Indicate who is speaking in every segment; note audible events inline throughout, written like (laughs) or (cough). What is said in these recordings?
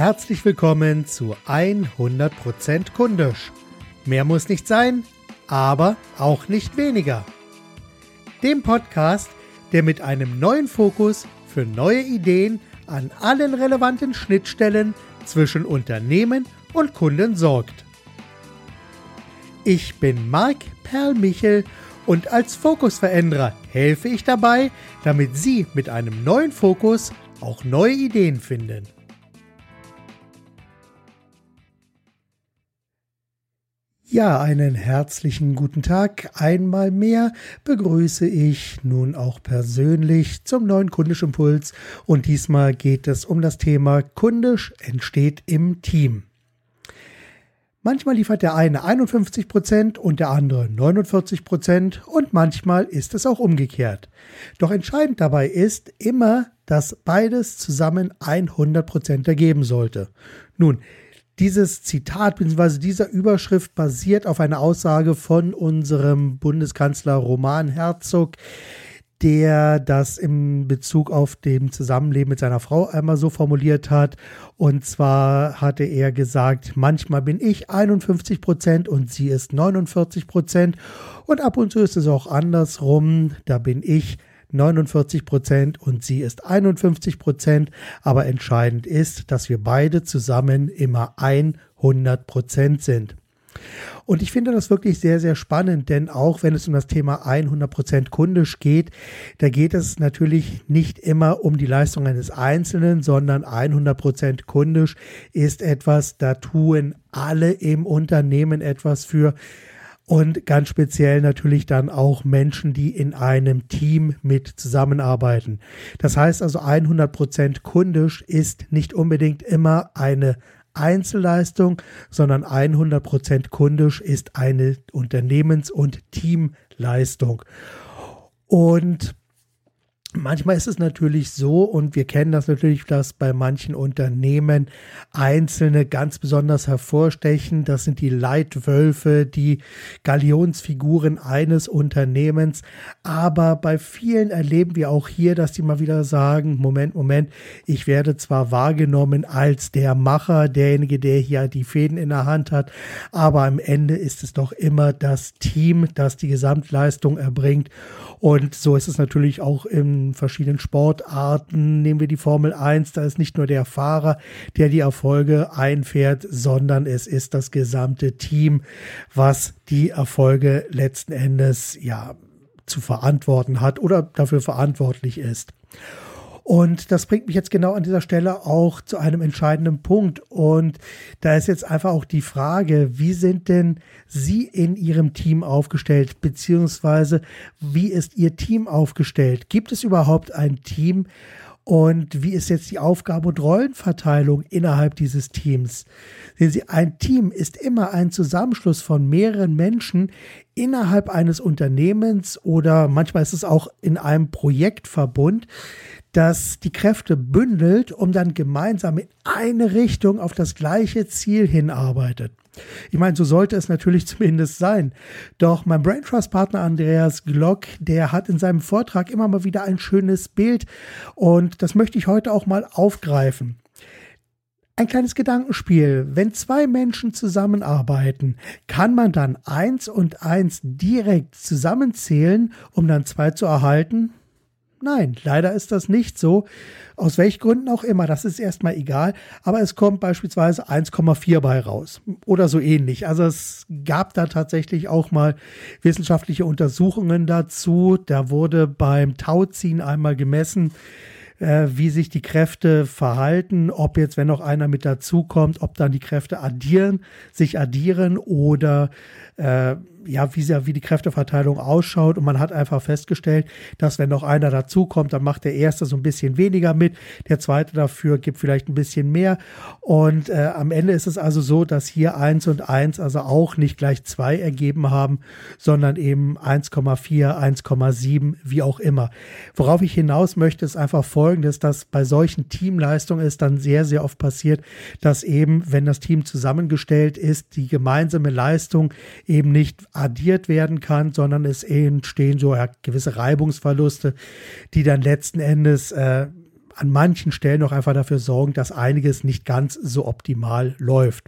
Speaker 1: herzlich willkommen zu 100% Kundisch. Mehr muss nicht sein, aber auch nicht weniger. Dem Podcast, der mit einem neuen Fokus für neue Ideen an allen relevanten Schnittstellen zwischen Unternehmen und Kunden sorgt. Ich bin Marc Perlmichel und als Fokusveränderer helfe ich dabei, damit Sie mit einem neuen Fokus auch neue Ideen finden. Ja, einen herzlichen guten Tag. Einmal mehr begrüße ich nun auch persönlich zum neuen Kundischimpuls und diesmal geht es um das Thema Kundisch entsteht im Team. Manchmal liefert der eine 51 Prozent und der andere 49 Prozent und manchmal ist es auch umgekehrt. Doch entscheidend dabei ist immer, dass beides zusammen 100 Prozent ergeben sollte. Nun, dieses Zitat bzw. dieser Überschrift basiert auf einer Aussage von unserem Bundeskanzler Roman Herzog, der das im Bezug auf dem Zusammenleben mit seiner Frau einmal so formuliert hat. Und zwar hatte er gesagt, manchmal bin ich 51 Prozent und sie ist 49 Prozent. Und ab und zu ist es auch andersrum. Da bin ich 49 Prozent und sie ist 51 Prozent. Aber entscheidend ist, dass wir beide zusammen immer 100 Prozent sind. Und ich finde das wirklich sehr, sehr spannend, denn auch wenn es um das Thema 100% kundisch geht, da geht es natürlich nicht immer um die Leistung eines Einzelnen, sondern 100% kundisch ist etwas, da tun alle im Unternehmen etwas für und ganz speziell natürlich dann auch Menschen, die in einem Team mit zusammenarbeiten. Das heißt also 100% kundisch ist nicht unbedingt immer eine Einzelleistung, sondern 100% kundisch ist eine Unternehmens- und Teamleistung. Und Manchmal ist es natürlich so, und wir kennen das natürlich, dass bei manchen Unternehmen Einzelne ganz besonders hervorstechen. Das sind die Leitwölfe, die Galionsfiguren eines Unternehmens. Aber bei vielen erleben wir auch hier, dass die mal wieder sagen, Moment, Moment, ich werde zwar wahrgenommen als der Macher, derjenige, der hier die Fäden in der Hand hat, aber am Ende ist es doch immer das Team, das die Gesamtleistung erbringt. Und so ist es natürlich auch in verschiedenen Sportarten. Nehmen wir die Formel 1, da ist nicht nur der Fahrer, der die Erfolge einfährt, sondern es ist das gesamte Team, was die Erfolge letzten Endes ja zu verantworten hat oder dafür verantwortlich ist. Und das bringt mich jetzt genau an dieser Stelle auch zu einem entscheidenden Punkt. Und da ist jetzt einfach auch die Frage, wie sind denn Sie in Ihrem Team aufgestellt, beziehungsweise wie ist Ihr Team aufgestellt? Gibt es überhaupt ein Team? Und wie ist jetzt die Aufgabe- und Rollenverteilung innerhalb dieses Teams? Sehen Sie, ein Team ist immer ein Zusammenschluss von mehreren Menschen innerhalb eines Unternehmens oder manchmal ist es auch in einem Projektverbund, das die Kräfte bündelt, um dann gemeinsam in eine Richtung auf das gleiche Ziel hinarbeitet. Ich meine, so sollte es natürlich (laughs) zumindest sein. Doch mein Brain Trust Partner Andreas Glock, der hat in seinem Vortrag immer mal wieder ein schönes Bild und das möchte ich heute auch mal aufgreifen. Ein kleines Gedankenspiel. Wenn zwei Menschen zusammenarbeiten, kann man dann eins und eins direkt zusammenzählen, um dann zwei zu erhalten? Nein, leider ist das nicht so. Aus welchen Gründen auch immer, das ist erstmal egal. Aber es kommt beispielsweise 1,4 bei raus oder so ähnlich. Also es gab da tatsächlich auch mal wissenschaftliche Untersuchungen dazu. Da wurde beim Tauziehen einmal gemessen, äh, wie sich die Kräfte verhalten, ob jetzt, wenn noch einer mit dazukommt, ob dann die Kräfte addieren, sich addieren oder äh, ja, wie, sie, wie die Kräfteverteilung ausschaut. Und man hat einfach festgestellt, dass wenn noch einer dazukommt, dann macht der erste so ein bisschen weniger mit, der zweite dafür gibt vielleicht ein bisschen mehr. Und äh, am Ende ist es also so, dass hier eins und eins also auch nicht gleich zwei ergeben haben, sondern eben 1,4, 1,7, wie auch immer. Worauf ich hinaus möchte, ist einfach folgendes, dass bei solchen Teamleistungen es dann sehr, sehr oft passiert, dass eben, wenn das Team zusammengestellt ist, die gemeinsame Leistung eben nicht addiert werden kann, sondern es entstehen so ja, gewisse Reibungsverluste, die dann letzten Endes äh, an manchen Stellen auch einfach dafür sorgen, dass einiges nicht ganz so optimal läuft.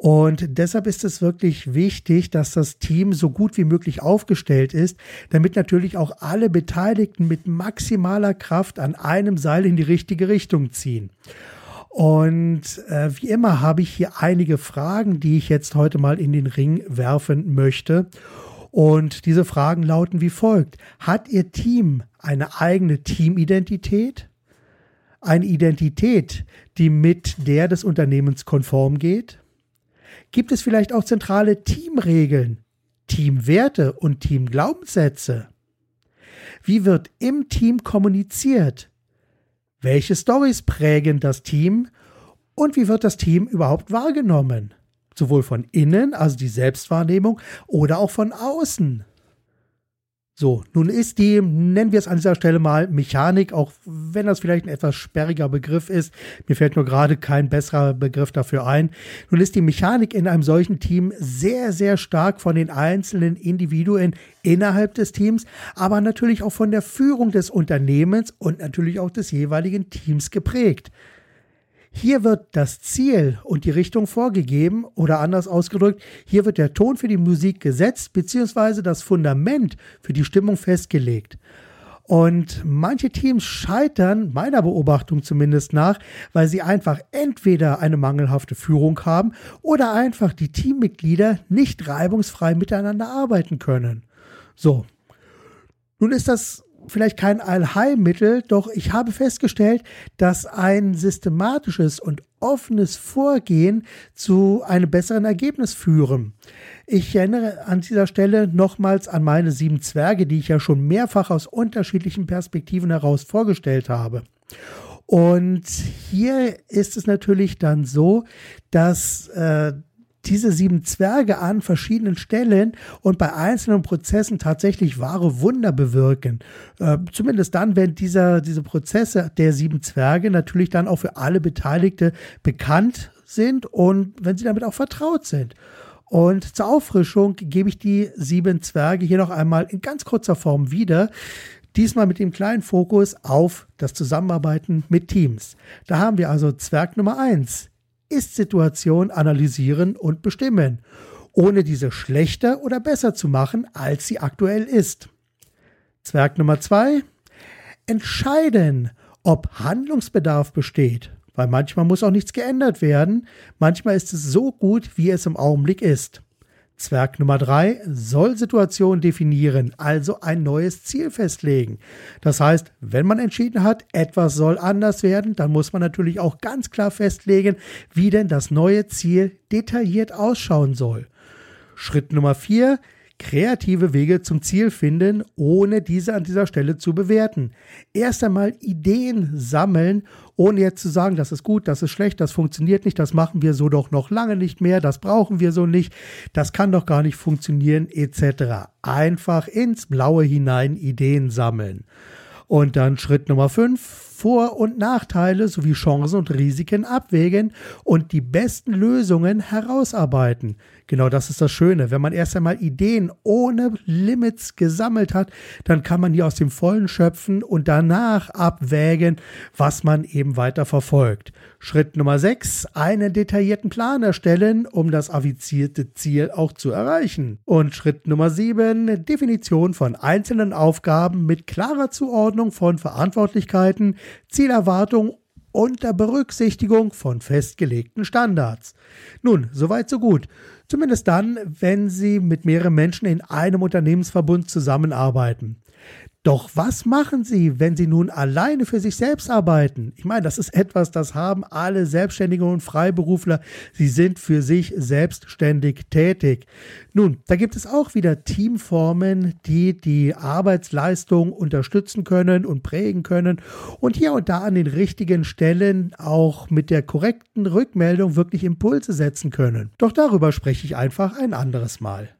Speaker 1: Und deshalb ist es wirklich wichtig, dass das Team so gut wie möglich aufgestellt ist, damit natürlich auch alle Beteiligten mit maximaler Kraft an einem Seil in die richtige Richtung ziehen. Und äh, wie immer habe ich hier einige Fragen, die ich jetzt heute mal in den Ring werfen möchte. Und diese Fragen lauten wie folgt. Hat Ihr Team eine eigene Teamidentität? Eine Identität, die mit der des Unternehmens konform geht? Gibt es vielleicht auch zentrale Teamregeln, Teamwerte und Teamglaubenssätze? Wie wird im Team kommuniziert? Welche Stories prägen das Team? Und wie wird das Team überhaupt wahrgenommen? Sowohl von innen, also die Selbstwahrnehmung, oder auch von außen. So, nun ist die, nennen wir es an dieser Stelle mal Mechanik, auch wenn das vielleicht ein etwas sperriger Begriff ist. Mir fällt nur gerade kein besserer Begriff dafür ein. Nun ist die Mechanik in einem solchen Team sehr, sehr stark von den einzelnen Individuen innerhalb des Teams, aber natürlich auch von der Führung des Unternehmens und natürlich auch des jeweiligen Teams geprägt. Hier wird das Ziel und die Richtung vorgegeben oder anders ausgedrückt, hier wird der Ton für die Musik gesetzt bzw. das Fundament für die Stimmung festgelegt. Und manche Teams scheitern, meiner Beobachtung zumindest nach, weil sie einfach entweder eine mangelhafte Führung haben oder einfach die Teammitglieder nicht reibungsfrei miteinander arbeiten können. So. Nun ist das vielleicht kein Allheilmittel, doch ich habe festgestellt, dass ein systematisches und offenes Vorgehen zu einem besseren Ergebnis führen. Ich erinnere an dieser Stelle nochmals an meine sieben Zwerge, die ich ja schon mehrfach aus unterschiedlichen Perspektiven heraus vorgestellt habe. Und hier ist es natürlich dann so, dass äh, diese sieben Zwerge an verschiedenen Stellen und bei einzelnen Prozessen tatsächlich wahre Wunder bewirken. Äh, zumindest dann, wenn dieser, diese Prozesse der sieben Zwerge natürlich dann auch für alle Beteiligte bekannt sind und wenn sie damit auch vertraut sind. Und zur Auffrischung gebe ich die sieben Zwerge hier noch einmal in ganz kurzer Form wieder. Diesmal mit dem kleinen Fokus auf das Zusammenarbeiten mit Teams. Da haben wir also Zwerg Nummer eins ist-Situation analysieren und bestimmen, ohne diese schlechter oder besser zu machen, als sie aktuell ist. Zwerg Nummer zwei, entscheiden, ob Handlungsbedarf besteht, weil manchmal muss auch nichts geändert werden, manchmal ist es so gut, wie es im Augenblick ist. Zwerg Nummer drei soll Situation definieren, also ein neues Ziel festlegen. Das heißt, wenn man entschieden hat, etwas soll anders werden, dann muss man natürlich auch ganz klar festlegen, wie denn das neue Ziel detailliert ausschauen soll. Schritt Nummer vier kreative Wege zum Ziel finden, ohne diese an dieser Stelle zu bewerten. Erst einmal Ideen sammeln, ohne jetzt zu sagen, das ist gut, das ist schlecht, das funktioniert nicht, das machen wir so doch noch lange nicht mehr, das brauchen wir so nicht, das kann doch gar nicht funktionieren, etc. Einfach ins Blaue hinein Ideen sammeln. Und dann Schritt Nummer 5, Vor- und Nachteile sowie Chancen und Risiken abwägen und die besten Lösungen herausarbeiten. Genau das ist das Schöne. Wenn man erst einmal Ideen ohne Limits gesammelt hat, dann kann man die aus dem Vollen schöpfen und danach abwägen, was man eben weiter verfolgt. Schritt Nummer 6, einen detaillierten Plan erstellen, um das avizierte Ziel auch zu erreichen. Und Schritt Nummer 7, Definition von einzelnen Aufgaben mit klarer Zuordnung von Verantwortlichkeiten, Zielerwartung unter Berücksichtigung von festgelegten Standards. Nun, soweit so gut. Zumindest dann, wenn Sie mit mehreren Menschen in einem Unternehmensverbund zusammenarbeiten. Doch was machen Sie, wenn Sie nun alleine für sich selbst arbeiten? Ich meine, das ist etwas, das haben alle Selbstständigen und Freiberufler. Sie sind für sich selbstständig tätig. Nun, da gibt es auch wieder Teamformen, die die Arbeitsleistung unterstützen können und prägen können und hier und da an den richtigen Stellen auch mit der korrekten Rückmeldung wirklich Impulse setzen können. Doch darüber spreche ich einfach ein anderes Mal.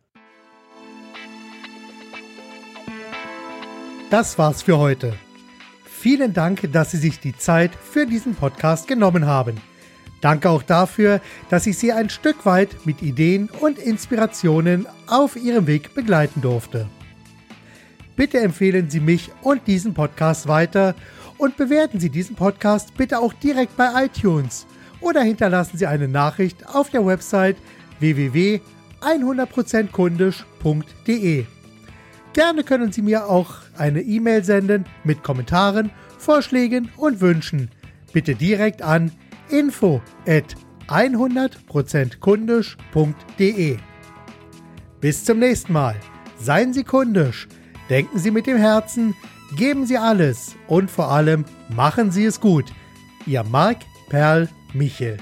Speaker 1: Das war's für heute. Vielen Dank, dass Sie sich die Zeit für diesen Podcast genommen haben. Danke auch dafür, dass ich Sie ein Stück weit mit Ideen und Inspirationen auf Ihrem Weg begleiten durfte. Bitte empfehlen Sie mich und diesen Podcast weiter und bewerten Sie diesen Podcast bitte auch direkt bei iTunes oder hinterlassen Sie eine Nachricht auf der Website www.100%kundisch.de. Gerne können Sie mir auch eine E-Mail senden mit Kommentaren, Vorschlägen und Wünschen. Bitte direkt an info at 100%kundisch.de. Bis zum nächsten Mal. Seien Sie kundisch, denken Sie mit dem Herzen, geben Sie alles und vor allem machen Sie es gut. Ihr Marc Perl Michel.